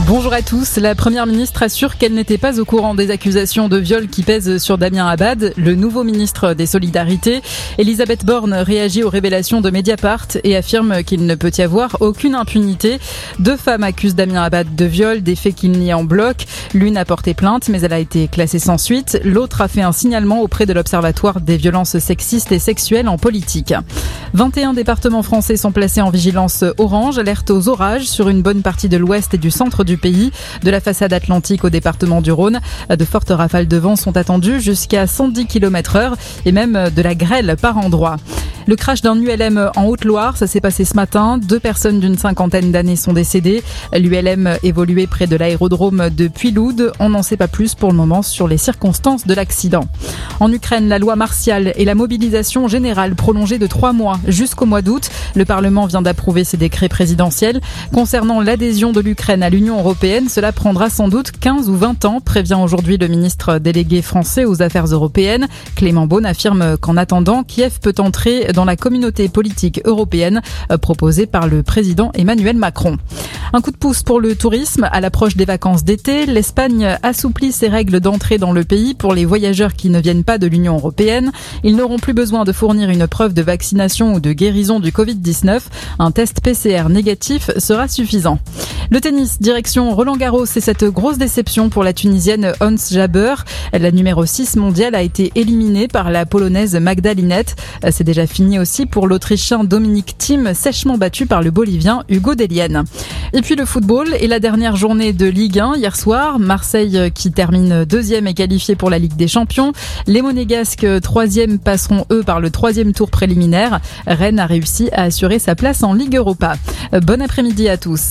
Bonjour à tous. La première ministre assure qu'elle n'était pas au courant des accusations de viol qui pèsent sur Damien Abad, le nouveau ministre des Solidarités. Elisabeth Borne réagit aux révélations de Mediapart et affirme qu'il ne peut y avoir aucune impunité. Deux femmes accusent Damien Abad de viol, des faits qu'il nie en bloc. L'une a porté plainte, mais elle a été classée sans suite. L'autre a fait un signalement auprès de l'Observatoire des violences sexistes et sexuelles en politique. 21 départements français sont placés en vigilance orange, alerte aux orages sur une bonne partie de l'ouest et du centre du pays. De la façade atlantique au département du Rhône, de fortes rafales de vent sont attendues jusqu'à 110 km heure et même de la grêle par endroits. Le crash d'un ULM en Haute-Loire, ça s'est passé ce matin. Deux personnes d'une cinquantaine d'années sont décédées. L'ULM évoluait près de l'aérodrome de Puiloude. On n'en sait pas plus pour le moment sur les circonstances de l'accident. En Ukraine, la loi martiale et la mobilisation générale prolongée de trois mois jusqu'au mois d'août. Le Parlement vient d'approuver ces décrets présidentiels. Concernant l'adhésion de l'Ukraine à l'Union européenne, cela prendra sans doute 15 ou 20 ans, prévient aujourd'hui le ministre délégué français aux affaires européennes. Clément Beaune affirme qu'en attendant, Kiev peut entrer dans la communauté politique européenne euh, proposée par le président Emmanuel Macron. Un coup de pouce pour le tourisme à l'approche des vacances d'été. L'Espagne assouplit ses règles d'entrée dans le pays pour les voyageurs qui ne viennent pas de l'Union européenne. Ils n'auront plus besoin de fournir une preuve de vaccination ou de guérison du Covid-19. Un test PCR négatif sera suffisant. Le tennis, direction Roland Garros, c'est cette grosse déception pour la Tunisienne Hans Jaber. La numéro 6 mondiale a été éliminée par la Polonaise Magda Linette. C'est déjà fini aussi pour l'Autrichien Dominique Thiem, sèchement battu par le Bolivien Hugo Delienne. Et puis le football et la dernière journée de Ligue 1 hier soir. Marseille qui termine deuxième est qualifié pour la Ligue des Champions. Les Monégasques troisième passeront eux par le troisième tour préliminaire. Rennes a réussi à assurer sa place en Ligue Europa. Bon après-midi à tous.